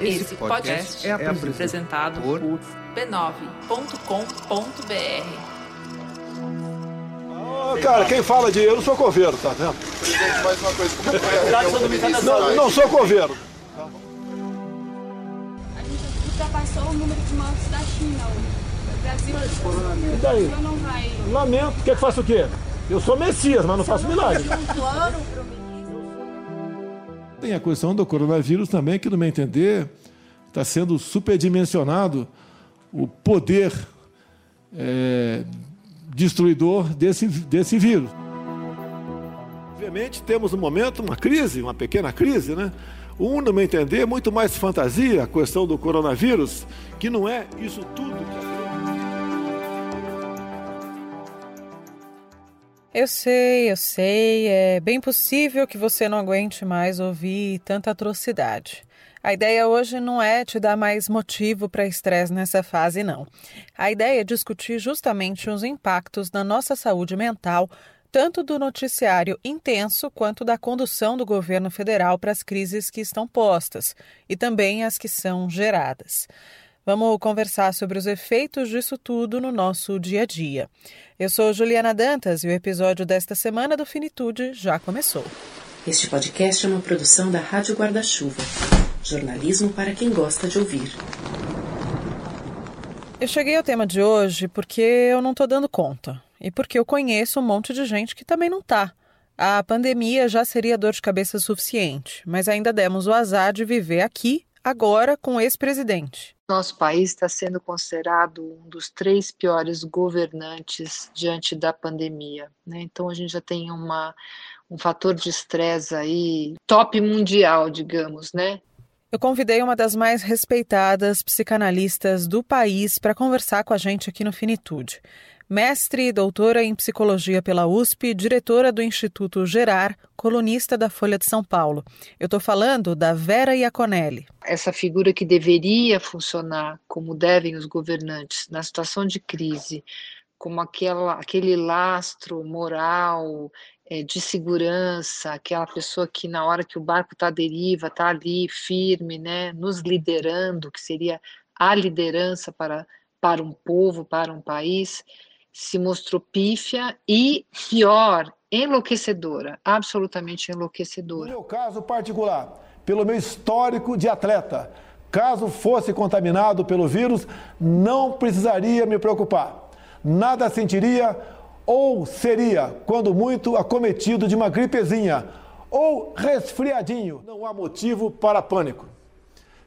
Esse podcast é apresentado por b9.com.br. Cara, quem fala de eu não sou coveiro, tá vendo? Gente, mais uma coisa, como foi a reunião Não, não sou coveiro. A gente ultrapassou o número de mortes da China hoje. O Brasil, E daí? Brasil não vai. Lamento. Quer que faça o quê? Eu sou Messias, mas não faço milagre. Um plano pro. Tem a questão do coronavírus também, que, no meu entender, está sendo superdimensionado o poder é, destruidor desse, desse vírus. Obviamente, temos no momento uma crise, uma pequena crise, né? Um, no meu entender, muito mais fantasia a questão do coronavírus, que não é isso tudo que Eu sei, eu sei, é bem possível que você não aguente mais ouvir tanta atrocidade. A ideia hoje não é te dar mais motivo para estresse nessa fase, não. A ideia é discutir justamente os impactos na nossa saúde mental, tanto do noticiário intenso quanto da condução do governo federal para as crises que estão postas e também as que são geradas. Vamos conversar sobre os efeitos disso tudo no nosso dia a dia. Eu sou Juliana Dantas e o episódio desta semana do Finitude já começou. Este podcast é uma produção da Rádio Guarda-Chuva. Jornalismo para quem gosta de ouvir. Eu cheguei ao tema de hoje porque eu não estou dando conta e porque eu conheço um monte de gente que também não está. A pandemia já seria dor de cabeça suficiente, mas ainda demos o azar de viver aqui, agora, com o ex-presidente. Nosso país está sendo considerado um dos três piores governantes diante da pandemia. Né? Então a gente já tem uma, um fator de estresse aí top mundial, digamos, né? Eu convidei uma das mais respeitadas psicanalistas do país para conversar com a gente aqui no Finitude. Mestre e doutora em psicologia pela USP, diretora do Instituto Gerar, colunista da Folha de São Paulo. Eu estou falando da Vera Iaconelli. Essa figura que deveria funcionar como devem os governantes na situação de crise, como aquela, aquele lastro moral, é, de segurança, aquela pessoa que na hora que o barco está à deriva, está ali firme, né, nos liderando, que seria a liderança para, para um povo, para um país, se mostrou pífia e, pior, enlouquecedora, absolutamente No enlouquecedora. meu caso particular, pelo meu histórico de atleta, caso fosse contaminado pelo vírus, não precisaria me preocupar. Nada sentiria ou seria, quando muito, acometido de uma gripezinha ou resfriadinho. Não há motivo para pânico.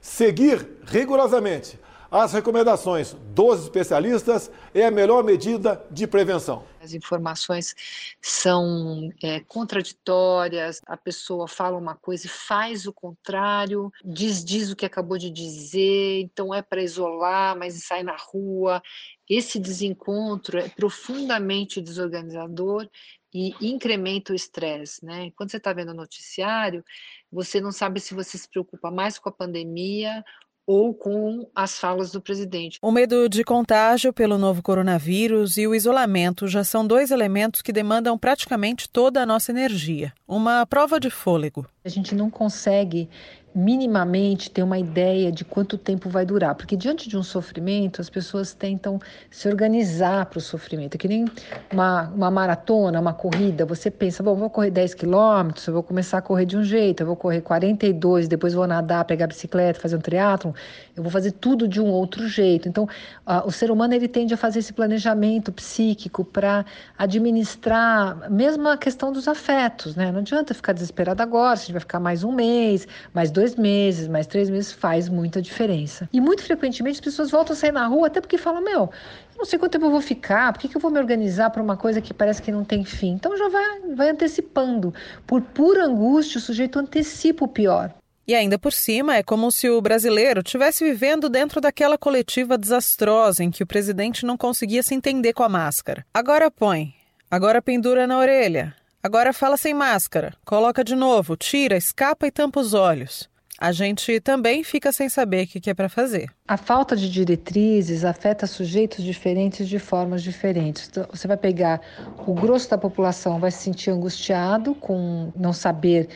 Seguir rigorosamente as recomendações dos especialistas é a melhor medida de prevenção. As informações são é, contraditórias, a pessoa fala uma coisa e faz o contrário, diz, diz o que acabou de dizer, então é para isolar, mas sai na rua. Esse desencontro é profundamente desorganizador e incrementa o estresse, né? Quando você está vendo o noticiário, você não sabe se você se preocupa mais com a pandemia ou com as falas do presidente. O medo de contágio pelo novo coronavírus e o isolamento já são dois elementos que demandam praticamente toda a nossa energia. Uma prova de fôlego. A gente não consegue minimamente ter uma ideia de quanto tempo vai durar, porque diante de um sofrimento as pessoas tentam se organizar para o sofrimento, é que nem uma, uma maratona, uma corrida, você pensa, bom, vou correr 10 quilômetros, eu vou começar a correr de um jeito, eu vou correr 42, depois vou nadar, pegar a bicicleta, fazer um triatlon, eu vou fazer tudo de um outro jeito. Então, ah, o ser humano ele tende a fazer esse planejamento psíquico para administrar mesmo a questão dos afetos, né? Não adianta ficar desesperado agora, se a vai ficar mais um mês, mais dois meses, mais três meses, faz muita diferença. E muito frequentemente as pessoas voltam a sair na rua até porque falam, meu, eu não sei quanto tempo eu vou ficar, por que, que eu vou me organizar para uma coisa que parece que não tem fim? Então já vai, vai antecipando. Por pura angústia, o sujeito antecipa o pior. E ainda por cima, é como se o brasileiro estivesse vivendo dentro daquela coletiva desastrosa em que o presidente não conseguia se entender com a máscara. Agora põe, agora pendura na orelha, agora fala sem máscara, coloca de novo, tira, escapa e tampa os olhos. A gente também fica sem saber o que é para fazer. A falta de diretrizes afeta sujeitos diferentes de formas diferentes. Então, você vai pegar o grosso da população vai se sentir angustiado com não saber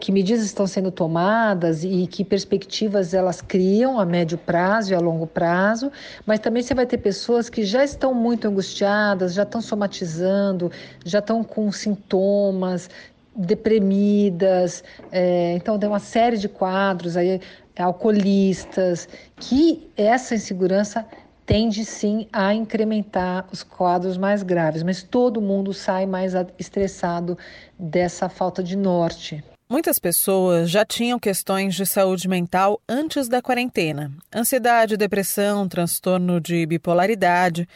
que medidas estão sendo tomadas e que perspectivas elas criam a médio prazo e a longo prazo, mas também você vai ter pessoas que já estão muito angustiadas, já estão somatizando, já estão com sintomas, deprimidas, é, então tem uma série de quadros aí, alcoolistas, que essa insegurança tende sim a incrementar os quadros mais graves, mas todo mundo sai mais estressado dessa falta de norte. Muitas pessoas já tinham questões de saúde mental antes da quarentena: ansiedade, depressão, transtorno de bipolaridade.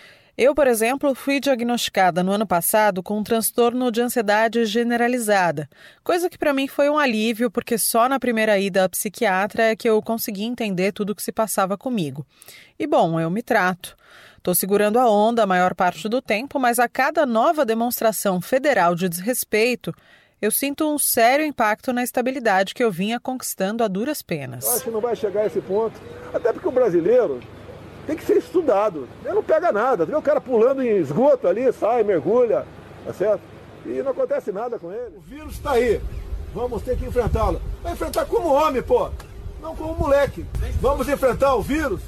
Eu, por exemplo, fui diagnosticada no ano passado com um transtorno de ansiedade generalizada, coisa que para mim foi um alívio, porque só na primeira ida à psiquiatra é que eu consegui entender tudo o que se passava comigo. E bom, eu me trato. Estou segurando a onda a maior parte do tempo, mas a cada nova demonstração federal de desrespeito, eu sinto um sério impacto na estabilidade que eu vinha conquistando a duras penas. Eu acho que não vai chegar a esse ponto. Até porque o brasileiro tem que ser estudado. Ele não pega nada. Vê o cara pulando em esgoto ali, sai, mergulha, tá certo? E não acontece nada com ele. O vírus está aí. Vamos ter que enfrentá-lo. Vai enfrentar como homem, pô. Não como moleque. Vamos enfrentar o vírus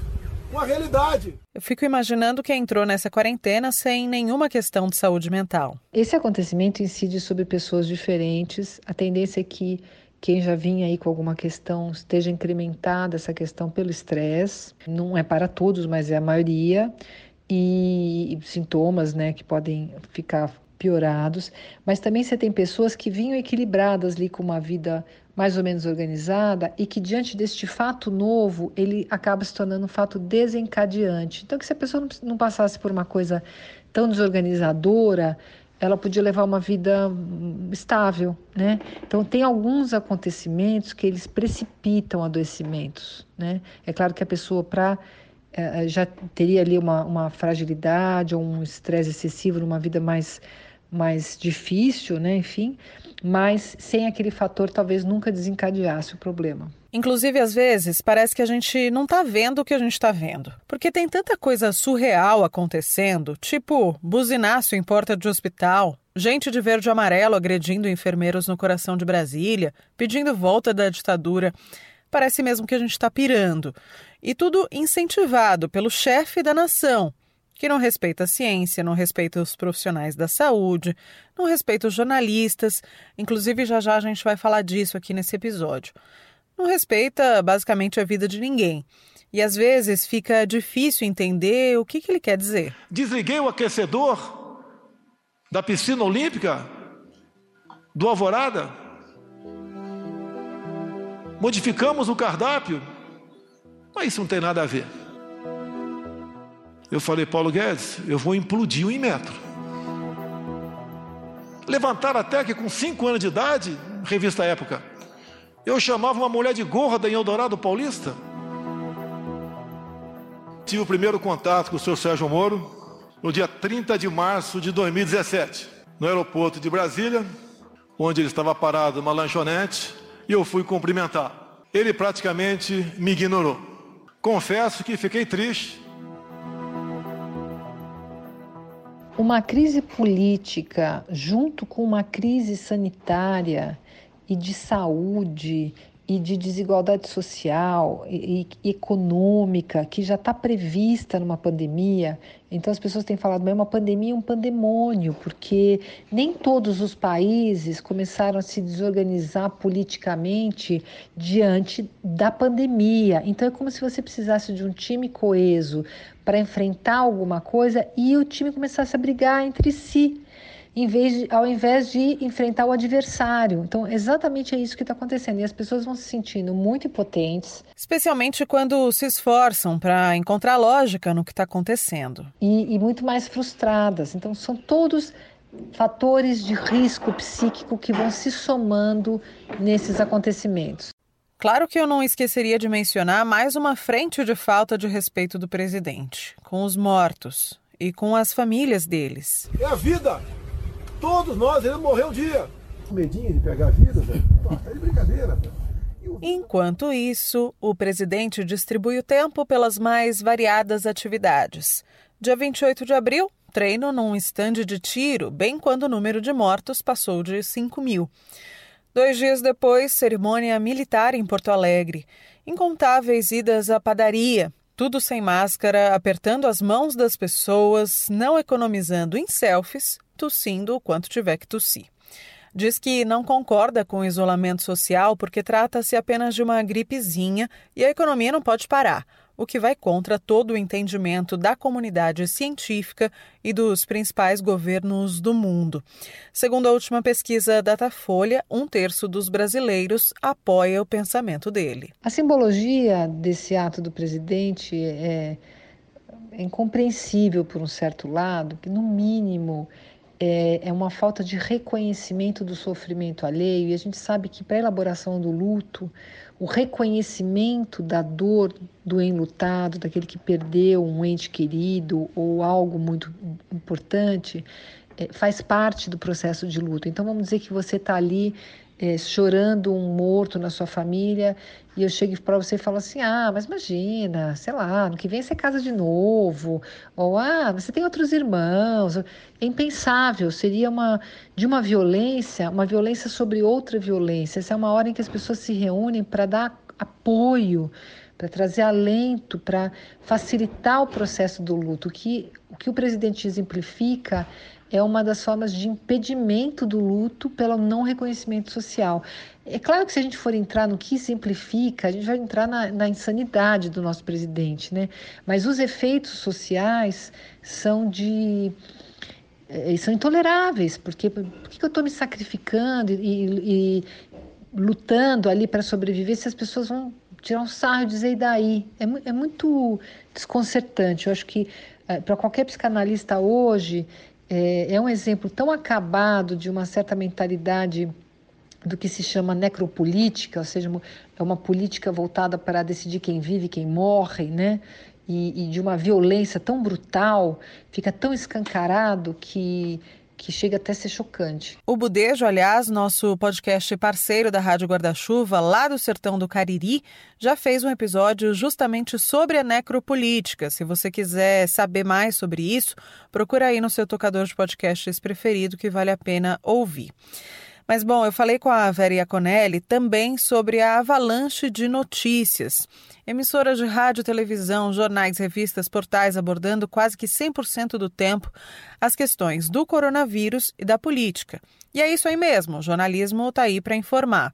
uma realidade. Eu fico imaginando quem entrou nessa quarentena sem nenhuma questão de saúde mental. Esse acontecimento incide sobre pessoas diferentes. A tendência é que quem já vinha aí com alguma questão esteja incrementada essa questão pelo estresse. Não é para todos, mas é a maioria. E sintomas, né, que podem ficar piorados, mas também você tem pessoas que vinham equilibradas ali com uma vida mais ou menos organizada e que diante deste fato novo, ele acaba se tornando um fato desencadeante. Então que se a pessoa não passasse por uma coisa tão desorganizadora, ela podia levar uma vida estável, né? Então tem alguns acontecimentos que eles precipitam adoecimentos, né? É claro que a pessoa para eh, já teria ali uma, uma fragilidade ou um estresse excessivo numa vida mais mais difícil, né? Enfim, mas sem aquele fator talvez nunca desencadeasse o problema. Inclusive, às vezes, parece que a gente não está vendo o que a gente está vendo. Porque tem tanta coisa surreal acontecendo, tipo buzinaço em porta de hospital, gente de verde e amarelo agredindo enfermeiros no coração de Brasília, pedindo volta da ditadura. Parece mesmo que a gente está pirando. E tudo incentivado pelo chefe da nação, que não respeita a ciência, não respeita os profissionais da saúde, não respeita os jornalistas, inclusive já já a gente vai falar disso aqui nesse episódio. Não respeita basicamente a vida de ninguém. E às vezes fica difícil entender o que, que ele quer dizer. Desliguei o aquecedor da piscina olímpica do Alvorada. Modificamos o cardápio. Mas isso não tem nada a ver. Eu falei, Paulo Guedes, eu vou implodir o Inmetro. Levantaram até que com 5 anos de idade, revista Época, eu chamava uma mulher de gorda em Eldorado Paulista. Tive o primeiro contato com o senhor Sérgio Moro no dia 30 de março de 2017, no aeroporto de Brasília, onde ele estava parado numa lanchonete, e eu fui cumprimentar. Ele praticamente me ignorou. Confesso que fiquei triste Uma crise política junto com uma crise sanitária e de saúde e de desigualdade social e, econômica que já está prevista numa pandemia. Então as pessoas têm falado, mas uma pandemia é um pandemônio, porque nem todos os países começaram a se desorganizar politicamente diante da pandemia. Então é como se você precisasse de um time coeso para enfrentar alguma coisa e o time começasse a brigar entre si em vez de, ao invés de enfrentar o adversário. Então, exatamente é isso que está acontecendo. E as pessoas vão se sentindo muito impotentes. Especialmente quando se esforçam para encontrar lógica no que está acontecendo. E, e muito mais frustradas. Então, são todos fatores de risco psíquico que vão se somando nesses acontecimentos. Claro que eu não esqueceria de mencionar mais uma frente de falta de respeito do presidente, com os mortos e com as famílias deles. É a vida! Todos nós, ele morreu um dia. Medinho de pegar a vida, velho. É de brincadeira, velho. Enquanto isso, o presidente distribui o tempo pelas mais variadas atividades. Dia 28 de abril, treino num estande de tiro, bem quando o número de mortos passou de 5 mil. Dois dias depois, cerimônia militar em Porto Alegre. Incontáveis idas à padaria, tudo sem máscara, apertando as mãos das pessoas, não economizando em selfies, tossindo o quanto tiver que tossir. Diz que não concorda com o isolamento social porque trata-se apenas de uma gripezinha e a economia não pode parar o que vai contra todo o entendimento da comunidade científica e dos principais governos do mundo. Segundo a última pesquisa Datafolha, um terço dos brasileiros apoia o pensamento dele. A simbologia desse ato do presidente é, é incompreensível por um certo lado, que no mínimo é, é uma falta de reconhecimento do sofrimento alheio, e a gente sabe que para a elaboração do luto, o reconhecimento da dor do enlutado, daquele que perdeu um ente querido ou algo muito importante, é, faz parte do processo de luto. Então, vamos dizer que você está ali é, chorando um morto na sua família e eu chego para você e falo assim: ah, mas imagina, sei lá, no que vem você casa de novo, ou ah, você tem outros irmãos. É impensável, seria uma de uma violência, uma violência sobre outra violência. Essa é uma hora em que as pessoas se reúnem para dar apoio, para trazer alento, para facilitar o processo do luto. O que o, que o presidente exemplifica é uma das formas de impedimento do luto pelo não reconhecimento social. É claro que se a gente for entrar no que simplifica, a gente vai entrar na, na insanidade do nosso presidente, né? Mas os efeitos sociais são de é, são intoleráveis, porque por que eu estou me sacrificando e, e, lutando ali para sobreviver se as pessoas vão tirar um sarro e dizer e daí? É, é muito desconcertante. Eu acho que é, para qualquer psicanalista hoje, é, é um exemplo tão acabado de uma certa mentalidade do que se chama necropolítica, ou seja, é uma política voltada para decidir quem vive, quem morre, né? E, e de uma violência tão brutal, fica tão escancarado que que chega até a ser chocante. O Budejo, aliás, nosso podcast parceiro da Rádio Guarda-Chuva, lá do sertão do Cariri, já fez um episódio justamente sobre a necropolítica. Se você quiser saber mais sobre isso, procura aí no seu tocador de podcasts preferido que vale a pena ouvir. Mas, bom, eu falei com a Vera Iaconelli também sobre a avalanche de notícias. Emissoras de rádio, televisão, jornais, revistas, portais abordando quase que 100% do tempo as questões do coronavírus e da política. E é isso aí mesmo, o jornalismo está aí para informar.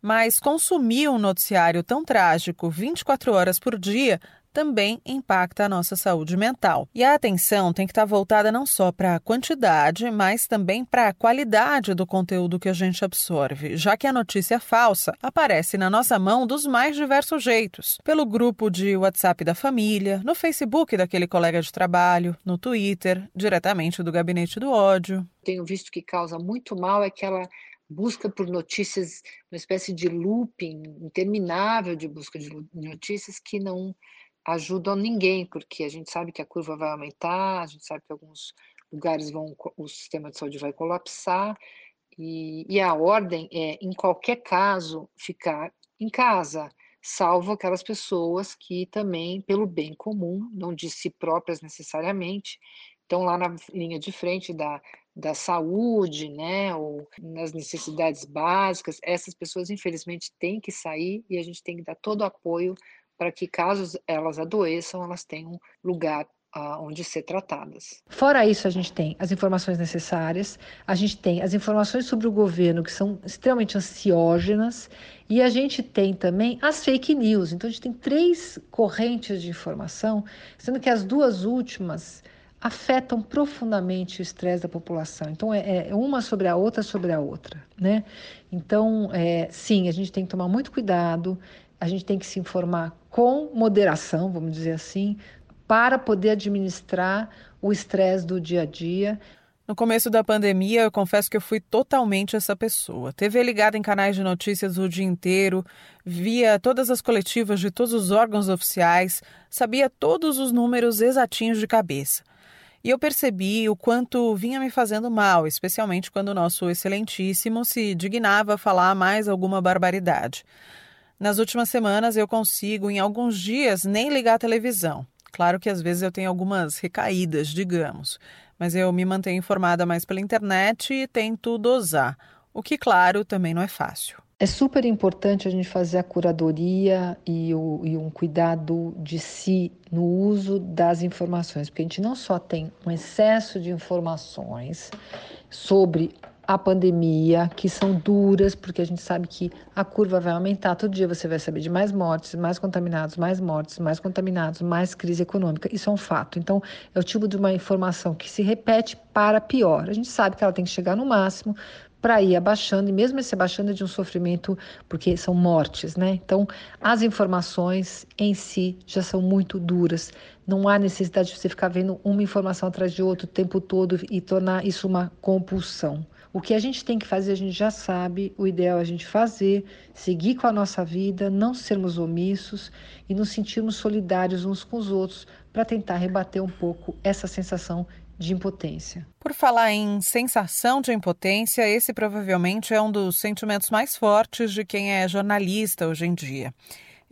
Mas consumir um noticiário tão trágico 24 horas por dia também impacta a nossa saúde mental. E a atenção tem que estar voltada não só para a quantidade, mas também para a qualidade do conteúdo que a gente absorve, já que a notícia falsa aparece na nossa mão dos mais diversos jeitos: pelo grupo de WhatsApp da família, no Facebook daquele colega de trabalho, no Twitter, diretamente do gabinete do ódio. Tenho visto que causa muito mal é aquela busca por notícias, uma espécie de looping interminável de busca de notícias que não ajudam ninguém, porque a gente sabe que a curva vai aumentar, a gente sabe que alguns lugares vão, o sistema de saúde vai colapsar, e, e a ordem é, em qualquer caso, ficar em casa, salvo aquelas pessoas que também, pelo bem comum, não de si próprias necessariamente, estão lá na linha de frente da, da saúde, né, ou nas necessidades básicas, essas pessoas, infelizmente, têm que sair e a gente tem que dar todo o apoio para que, caso elas adoeçam, elas tenham lugar uh, onde ser tratadas. Fora isso, a gente tem as informações necessárias, a gente tem as informações sobre o governo que são extremamente ansiógenas e a gente tem também as fake news. Então, a gente tem três correntes de informação, sendo que as duas últimas afetam profundamente o estresse da população. Então, é, é, uma sobre a outra sobre a outra, né? Então, é, sim, a gente tem que tomar muito cuidado, a gente tem que se informar com moderação, vamos dizer assim, para poder administrar o estresse do dia a dia. No começo da pandemia, eu confesso que eu fui totalmente essa pessoa. TV ligada em canais de notícias o dia inteiro, via todas as coletivas de todos os órgãos oficiais, sabia todos os números exatinhos de cabeça. E eu percebi o quanto vinha me fazendo mal, especialmente quando o nosso excelentíssimo se dignava a falar mais alguma barbaridade. Nas últimas semanas eu consigo, em alguns dias, nem ligar a televisão. Claro que às vezes eu tenho algumas recaídas, digamos, mas eu me mantenho informada mais pela internet e tento dosar. o que, claro, também não é fácil. É super importante a gente fazer a curadoria e, o, e, um cuidado de si no uso das informações, porque a gente não só tem um excesso de informações sobre a pandemia, que são duras, porque a gente sabe que a curva vai aumentar. Todo dia você vai saber de mais mortes, mais contaminados, mais mortes, mais contaminados, mais crise econômica. Isso é um fato. Então, é o tipo de uma informação que se repete para pior. A gente sabe que ela tem que chegar no máximo para ir abaixando, e mesmo esse abaixando é de um sofrimento, porque são mortes, né? Então, as informações em si já são muito duras. Não há necessidade de você ficar vendo uma informação atrás de outra o tempo todo e tornar isso uma compulsão. O que a gente tem que fazer, a gente já sabe, o ideal é a gente fazer, seguir com a nossa vida, não sermos omissos e nos sentirmos solidários uns com os outros para tentar rebater um pouco essa sensação de impotência. Por falar em sensação de impotência, esse provavelmente é um dos sentimentos mais fortes de quem é jornalista hoje em dia.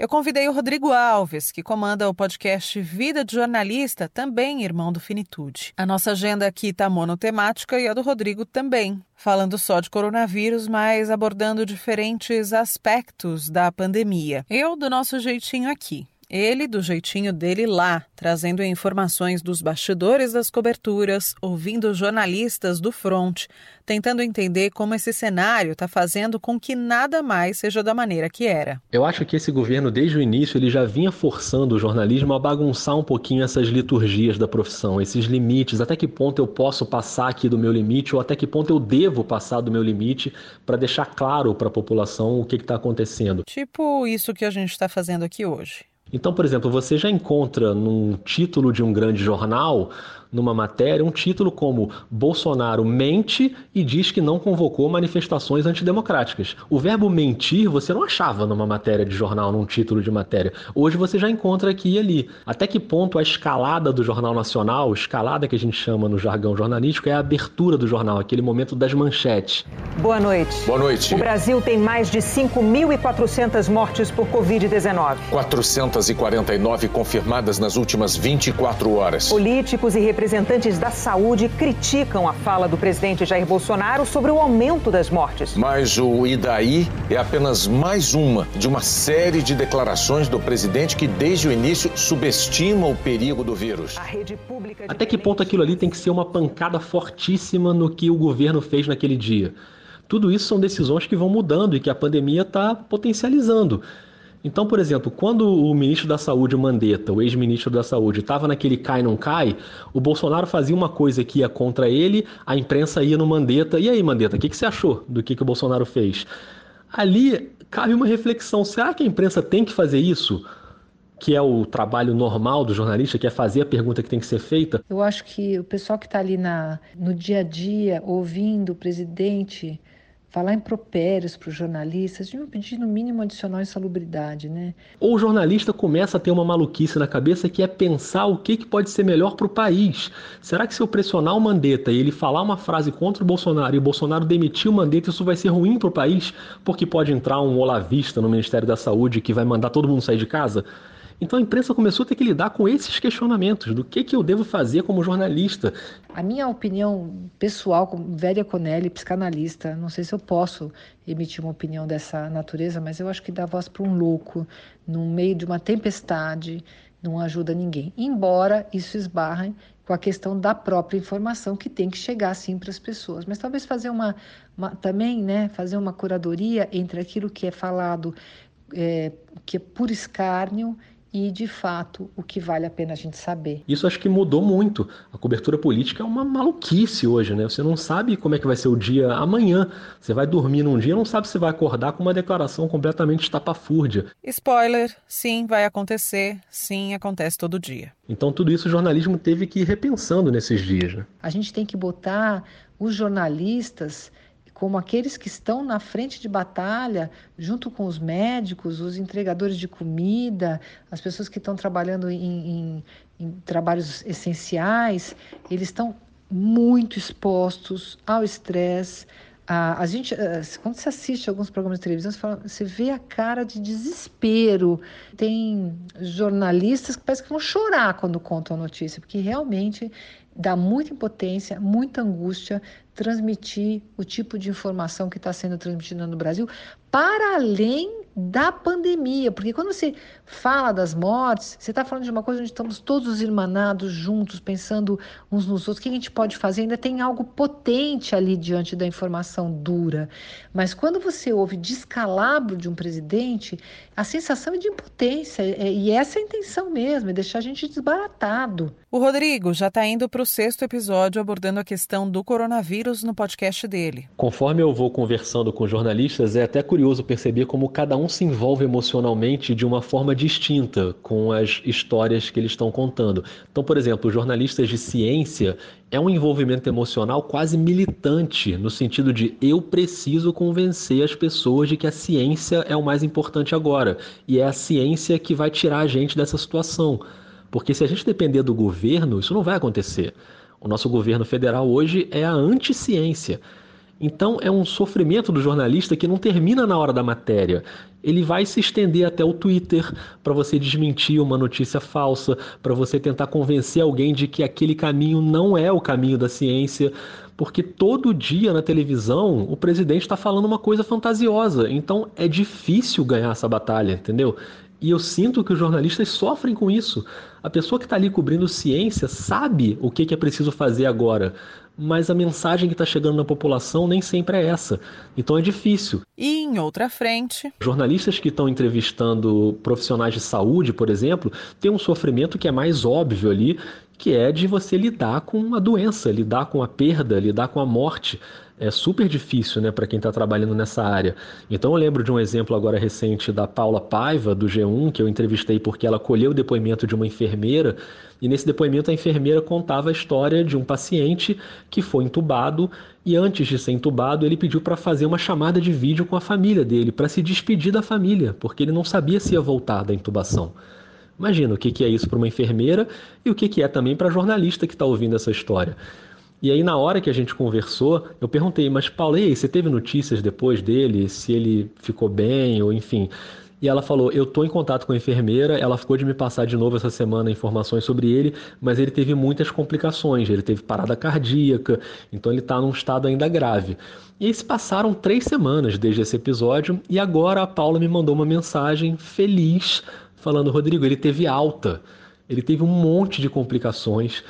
Eu convidei o Rodrigo Alves, que comanda o podcast Vida de Jornalista, também irmão do Finitude. A nossa agenda aqui está monotemática e a do Rodrigo também, falando só de coronavírus, mas abordando diferentes aspectos da pandemia. Eu, do nosso jeitinho aqui. Ele, do jeitinho dele lá, trazendo informações dos bastidores das coberturas, ouvindo jornalistas do front, tentando entender como esse cenário está fazendo com que nada mais seja da maneira que era. Eu acho que esse governo, desde o início, ele já vinha forçando o jornalismo a bagunçar um pouquinho essas liturgias da profissão, esses limites, até que ponto eu posso passar aqui do meu limite ou até que ponto eu devo passar do meu limite para deixar claro para a população o que está acontecendo. Tipo isso que a gente está fazendo aqui hoje. Então, por exemplo, você já encontra num título de um grande jornal numa matéria um título como Bolsonaro mente e diz que não convocou manifestações antidemocráticas. O verbo mentir você não achava numa matéria de jornal, num título de matéria. Hoje você já encontra aqui e ali. Até que ponto a escalada do Jornal Nacional, escalada que a gente chama no jargão jornalístico, é a abertura do jornal, aquele momento das manchetes. Boa noite. Boa noite. O Brasil tem mais de 5.400 mortes por Covid-19. 449 confirmadas nas últimas 24 horas. Políticos e representantes representantes da saúde criticam a fala do presidente Jair Bolsonaro sobre o aumento das mortes. Mas o e daí é apenas mais uma de uma série de declarações do presidente que desde o início subestima o perigo do vírus. Até que ponto aquilo ali tem que ser uma pancada fortíssima no que o governo fez naquele dia? Tudo isso são decisões que vão mudando e que a pandemia está potencializando. Então, por exemplo, quando o ministro da Saúde, Mandetta, o ex-ministro da Saúde, estava naquele cai não cai, o Bolsonaro fazia uma coisa que ia contra ele, a imprensa ia no Mandetta. E aí, Mandetta, o que, que você achou do que, que o Bolsonaro fez? Ali cabe uma reflexão: será que a imprensa tem que fazer isso? que é o trabalho normal do jornalista, que é fazer a pergunta que tem que ser feita? Eu acho que o pessoal que está ali na, no dia a dia, ouvindo o presidente falar impropérios para os jornalistas, deviam pedir no mínimo adicional insalubridade, né? Ou o jornalista começa a ter uma maluquice na cabeça que é pensar o que, que pode ser melhor para o país. Será que se eu pressionar o Mandetta e ele falar uma frase contra o Bolsonaro e o Bolsonaro demitir o Mandetta, isso vai ser ruim para o país? Porque pode entrar um olavista no Ministério da Saúde que vai mandar todo mundo sair de casa? Então a imprensa começou a ter que lidar com esses questionamentos do que, que eu devo fazer como jornalista. A minha opinião pessoal, como velha Conelli, psicanalista, não sei se eu posso emitir uma opinião dessa natureza, mas eu acho que dar voz para um louco no meio de uma tempestade não ajuda ninguém. Embora isso esbarre com a questão da própria informação que tem que chegar sim para as pessoas, mas talvez fazer uma, uma, também, né, fazer uma curadoria entre aquilo que é falado é, que é por escárnio e, de fato, o que vale a pena a gente saber. Isso acho que mudou muito. A cobertura política é uma maluquice hoje, né? Você não sabe como é que vai ser o dia amanhã. Você vai dormir num dia, não sabe se vai acordar com uma declaração completamente estapafúrdia. Spoiler, sim, vai acontecer. Sim, acontece todo dia. Então tudo isso o jornalismo teve que ir repensando nesses dias, né? A gente tem que botar os jornalistas como aqueles que estão na frente de batalha, junto com os médicos, os entregadores de comida, as pessoas que estão trabalhando em, em, em trabalhos essenciais, eles estão muito expostos ao estresse, a, gente, quando você assiste alguns programas de televisão, você, fala, você vê a cara de desespero. Tem jornalistas que parecem que vão chorar quando contam a notícia, porque realmente dá muita impotência, muita angústia transmitir o tipo de informação que está sendo transmitida no Brasil, para além da pandemia, porque quando você fala das mortes, você está falando de uma coisa onde estamos todos irmanados, juntos, pensando uns nos outros, o que a gente pode fazer? Ainda tem algo potente ali diante da informação dura. Mas quando você ouve descalabro de um presidente, a sensação é de impotência, é, e essa é a intenção mesmo, é deixar a gente desbaratado. O Rodrigo já está indo para o sexto episódio abordando a questão do coronavírus no podcast dele. Conforme eu vou conversando com jornalistas, é até curioso perceber como cada um se envolve emocionalmente de uma forma distinta com as histórias que eles estão contando. Então, por exemplo, jornalistas de ciência é um envolvimento emocional quase militante, no sentido de eu preciso convencer as pessoas de que a ciência é o mais importante agora e é a ciência que vai tirar a gente dessa situação. Porque se a gente depender do governo, isso não vai acontecer. O nosso governo federal hoje é a anticiência. Então é um sofrimento do jornalista que não termina na hora da matéria. Ele vai se estender até o Twitter para você desmentir uma notícia falsa, para você tentar convencer alguém de que aquele caminho não é o caminho da ciência, porque todo dia na televisão o presidente está falando uma coisa fantasiosa. Então é difícil ganhar essa batalha, entendeu? E eu sinto que os jornalistas sofrem com isso. A pessoa que está ali cobrindo ciência sabe o que, que é preciso fazer agora, mas a mensagem que está chegando na população nem sempre é essa. Então é difícil. E em outra frente. Jornalistas que estão entrevistando profissionais de saúde, por exemplo, têm um sofrimento que é mais óbvio ali, que é de você lidar com a doença, lidar com a perda, lidar com a morte é super difícil né, para quem está trabalhando nessa área. Então eu lembro de um exemplo agora recente da Paula Paiva, do G1, que eu entrevistei porque ela colheu o depoimento de uma enfermeira, e nesse depoimento a enfermeira contava a história de um paciente que foi entubado e antes de ser entubado ele pediu para fazer uma chamada de vídeo com a família dele, para se despedir da família, porque ele não sabia se ia voltar da intubação. Imagina o que é isso para uma enfermeira e o que é também para jornalista que está ouvindo essa história. E aí, na hora que a gente conversou, eu perguntei, mas Paulo, aí, você teve notícias depois dele, se ele ficou bem, ou enfim. E ela falou: Eu estou em contato com a enfermeira, ela ficou de me passar de novo essa semana informações sobre ele, mas ele teve muitas complicações, ele teve parada cardíaca, então ele está num estado ainda grave. E aí se passaram três semanas desde esse episódio, e agora a Paula me mandou uma mensagem feliz, falando: Rodrigo, ele teve alta, ele teve um monte de complicações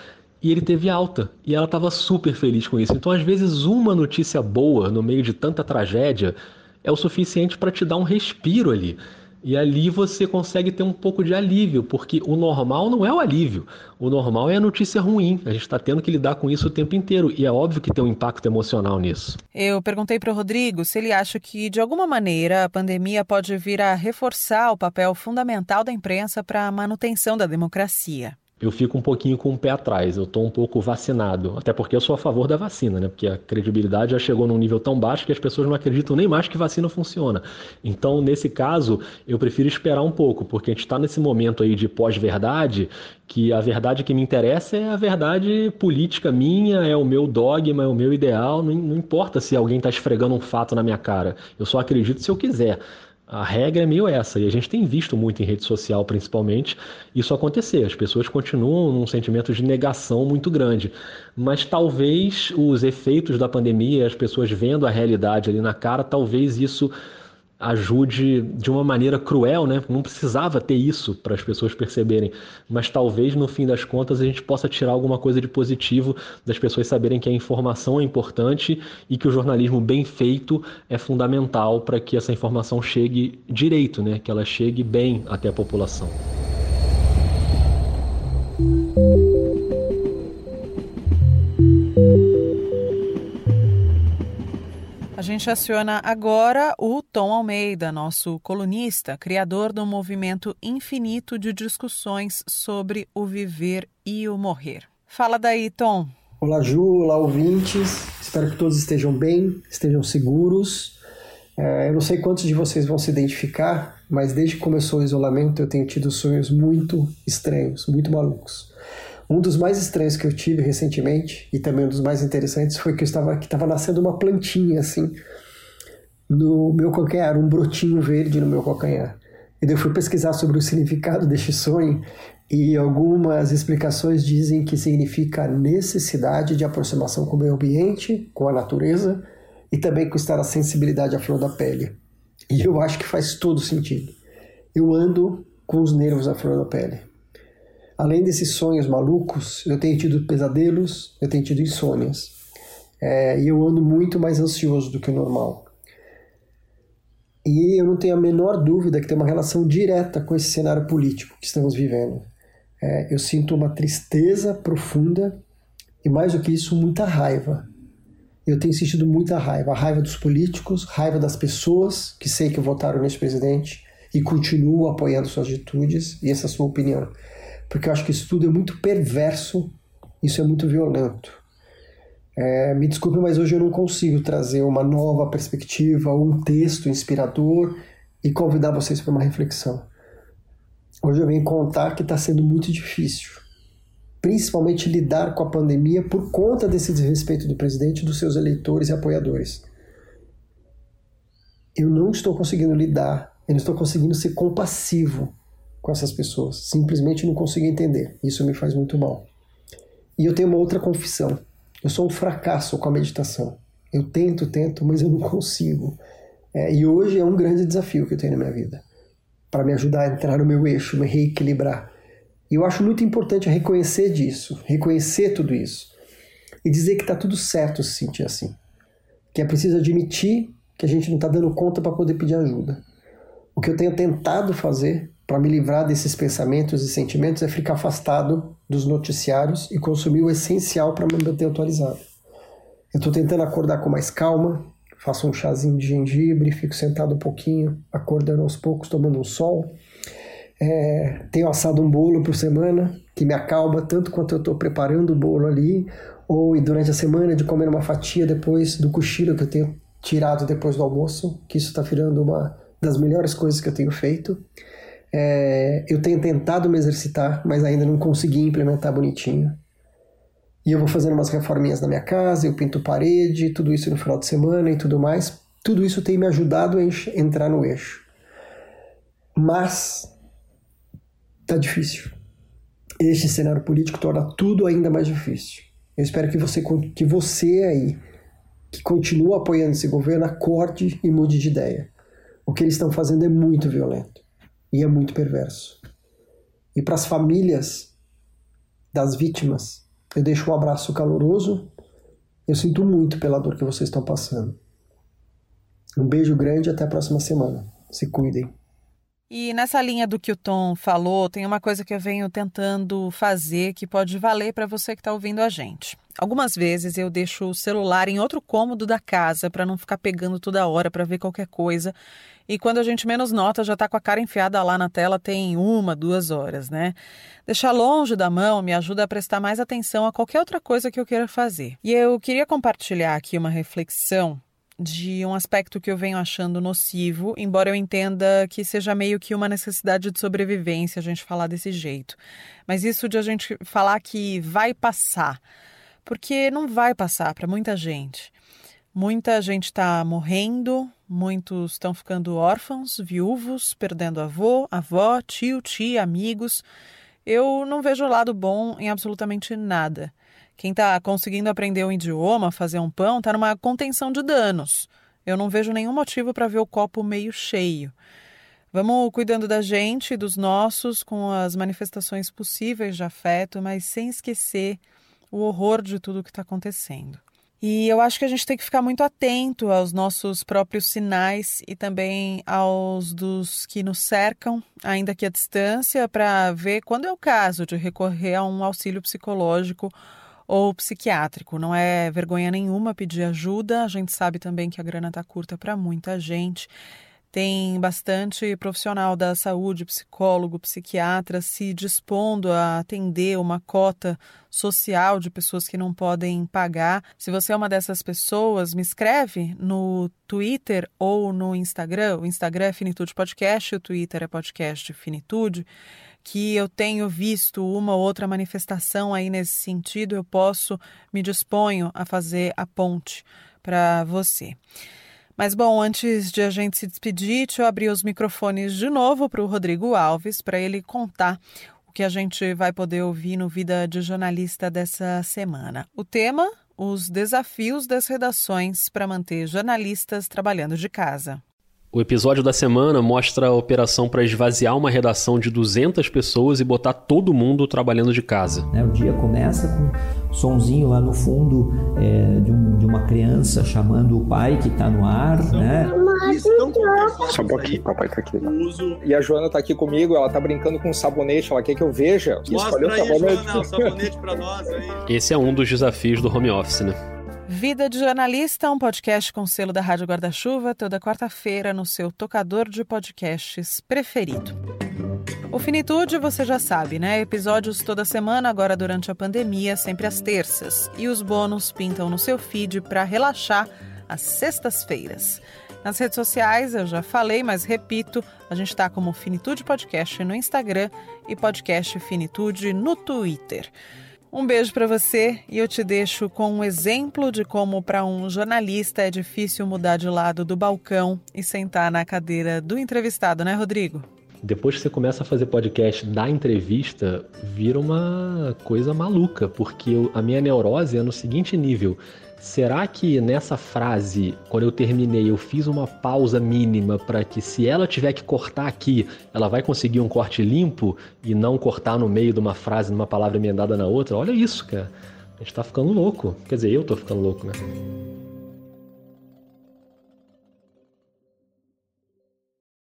e ele teve alta. E ela estava super feliz com isso. Então, às vezes, uma notícia boa no meio de tanta tragédia é o suficiente para te dar um respiro ali. E ali você consegue ter um pouco de alívio, porque o normal não é o alívio. O normal é a notícia ruim. A gente está tendo que lidar com isso o tempo inteiro. E é óbvio que tem um impacto emocional nisso. Eu perguntei para o Rodrigo se ele acha que, de alguma maneira, a pandemia pode vir a reforçar o papel fundamental da imprensa para a manutenção da democracia eu fico um pouquinho com o pé atrás, eu estou um pouco vacinado. Até porque eu sou a favor da vacina, né? Porque a credibilidade já chegou num nível tão baixo que as pessoas não acreditam nem mais que vacina funciona. Então, nesse caso, eu prefiro esperar um pouco, porque a gente está nesse momento aí de pós-verdade, que a verdade que me interessa é a verdade política minha, é o meu dogma, é o meu ideal. Não, não importa se alguém está esfregando um fato na minha cara. Eu só acredito se eu quiser. A regra é meio essa, e a gente tem visto muito em rede social, principalmente, isso acontecer. As pessoas continuam num sentimento de negação muito grande. Mas talvez os efeitos da pandemia, as pessoas vendo a realidade ali na cara, talvez isso ajude de uma maneira cruel, né? Não precisava ter isso para as pessoas perceberem, mas talvez no fim das contas a gente possa tirar alguma coisa de positivo das pessoas saberem que a informação é importante e que o jornalismo bem feito é fundamental para que essa informação chegue direito, né? Que ela chegue bem até a população. A gente aciona agora o Tom Almeida, nosso colunista, criador do movimento infinito de discussões sobre o viver e o morrer. Fala daí, Tom. Olá, Ju, olá, ouvintes. Espero que todos estejam bem, estejam seguros. É, eu não sei quantos de vocês vão se identificar, mas desde que começou o isolamento eu tenho tido sonhos muito estranhos, muito malucos. Um dos mais estranhos que eu tive recentemente, e também um dos mais interessantes, foi que estava que estava nascendo uma plantinha assim no meu calcanhar, um brotinho verde no meu calcanhar. E daí eu fui pesquisar sobre o significado deste sonho e algumas explicações dizem que significa necessidade de aproximação com o meio ambiente, com a natureza e também com estar a sensibilidade à flor da pele. E eu acho que faz todo sentido. Eu ando com os nervos à flor da pele. Além desses sonhos malucos, eu tenho tido pesadelos, eu tenho tido insônias. É, e eu ando muito mais ansioso do que o normal. E eu não tenho a menor dúvida que tem uma relação direta com esse cenário político que estamos vivendo. É, eu sinto uma tristeza profunda e, mais do que isso, muita raiva. Eu tenho sentido muita raiva. A raiva dos políticos, raiva das pessoas que sei que votaram nesse presidente e continuam apoiando suas atitudes e essa é sua opinião. Porque eu acho que isso tudo é muito perverso, isso é muito violento. É, me desculpe, mas hoje eu não consigo trazer uma nova perspectiva um texto inspirador e convidar vocês para uma reflexão. Hoje eu venho contar que está sendo muito difícil, principalmente lidar com a pandemia por conta desse desrespeito do presidente, dos seus eleitores e apoiadores. Eu não estou conseguindo lidar, eu não estou conseguindo ser compassivo com essas pessoas. Simplesmente não consigo entender. Isso me faz muito mal. E eu tenho uma outra confissão. Eu sou um fracasso com a meditação. Eu tento, tento, mas eu não consigo. É, e hoje é um grande desafio que eu tenho na minha vida para me ajudar a entrar no meu eixo, me reequilibrar. E eu acho muito importante reconhecer disso, reconhecer tudo isso e dizer que está tudo certo se sentir assim. Que é preciso admitir que a gente não está dando conta para poder pedir ajuda. O que eu tenho tentado fazer para me livrar desses pensamentos e sentimentos é ficar afastado dos noticiários e consumir o essencial para me manter atualizado. Eu estou tentando acordar com mais calma, faço um chazinho de gengibre, fico sentado um pouquinho, acordando aos poucos, tomando um sol. É, tenho assado um bolo por semana, que me acalma tanto quanto eu estou preparando o bolo ali, ou durante a semana de comer uma fatia depois do cochilo que eu tenho tirado depois do almoço, que isso está virando uma das melhores coisas que eu tenho feito. É, eu tenho tentado me exercitar, mas ainda não consegui implementar bonitinho. E eu vou fazendo umas reforminhas na minha casa, eu pinto parede, tudo isso no final de semana e tudo mais. Tudo isso tem me ajudado a entrar no eixo. Mas tá difícil. Este cenário político torna tudo ainda mais difícil. Eu espero que você, que você aí, que continua apoiando esse governo, acorde e mude de ideia. O que eles estão fazendo é muito violento e é muito perverso. E para as famílias das vítimas, eu deixo um abraço caloroso. Eu sinto muito pela dor que vocês estão passando. Um beijo grande e até a próxima semana. Se cuidem. E nessa linha do que o Tom falou, tem uma coisa que eu venho tentando fazer que pode valer para você que está ouvindo a gente. Algumas vezes eu deixo o celular em outro cômodo da casa para não ficar pegando toda hora para ver qualquer coisa e quando a gente menos nota, já está com a cara enfiada lá na tela tem uma, duas horas, né? Deixar longe da mão me ajuda a prestar mais atenção a qualquer outra coisa que eu queira fazer. E eu queria compartilhar aqui uma reflexão de um aspecto que eu venho achando nocivo, embora eu entenda que seja meio que uma necessidade de sobrevivência a gente falar desse jeito. Mas isso de a gente falar que vai passar, porque não vai passar para muita gente. Muita gente está morrendo, muitos estão ficando órfãos, viúvos, perdendo avô, avó, tio, tia, amigos. Eu não vejo lado bom em absolutamente nada. Quem está conseguindo aprender um idioma, fazer um pão, está numa contenção de danos. Eu não vejo nenhum motivo para ver o copo meio cheio. Vamos cuidando da gente dos nossos com as manifestações possíveis de afeto, mas sem esquecer o horror de tudo que está acontecendo. E eu acho que a gente tem que ficar muito atento aos nossos próprios sinais e também aos dos que nos cercam, ainda que à distância, para ver quando é o caso de recorrer a um auxílio psicológico ou psiquiátrico. Não é vergonha nenhuma pedir ajuda, a gente sabe também que a grana está curta para muita gente. Tem bastante profissional da saúde, psicólogo, psiquiatra se dispondo a atender uma cota social de pessoas que não podem pagar. Se você é uma dessas pessoas, me escreve no Twitter ou no Instagram. O Instagram é Finitude Podcast, o Twitter é Podcast Finitude que eu tenho visto uma ou outra manifestação aí nesse sentido, eu posso, me disponho a fazer a ponte para você. Mas bom, antes de a gente se despedir, deixa eu abrir os microfones de novo para o Rodrigo Alves, para ele contar o que a gente vai poder ouvir no Vida de Jornalista dessa semana. O tema: os desafios das redações para manter jornalistas trabalhando de casa. O episódio da semana mostra a operação para esvaziar uma redação de 200 pessoas e botar todo mundo trabalhando de casa. Né, o dia começa com um sonzinho lá no fundo é, de, um, de, uma criança chamando o pai que está no ar, né? Só um pouquinho, papai tá aqui. E a Joana tá aqui comigo, ela tá brincando com um sabonete, ela quer que eu veja. Mostra aí, sabonete. Joana, o sabonete pra nós aí. Esse é um dos desafios do home office, né? Vida de Jornalista, um podcast com selo da Rádio Guarda-Chuva, toda quarta-feira no seu tocador de podcasts preferido. O Finitude você já sabe, né? Episódios toda semana, agora durante a pandemia, sempre às terças. E os bônus pintam no seu feed para relaxar às sextas-feiras. Nas redes sociais, eu já falei, mas repito, a gente está como Finitude Podcast no Instagram e Podcast Finitude no Twitter. Um beijo para você e eu te deixo com um exemplo de como para um jornalista é difícil mudar de lado do balcão e sentar na cadeira do entrevistado, né, Rodrigo? Depois que você começa a fazer podcast da entrevista, vira uma coisa maluca, porque a minha neurose é no seguinte nível: Será que nessa frase, quando eu terminei, eu fiz uma pausa mínima para que se ela tiver que cortar aqui, ela vai conseguir um corte limpo e não cortar no meio de uma frase, numa palavra emendada na outra? Olha isso, cara. A gente tá ficando louco. Quer dizer, eu tô ficando louco, né?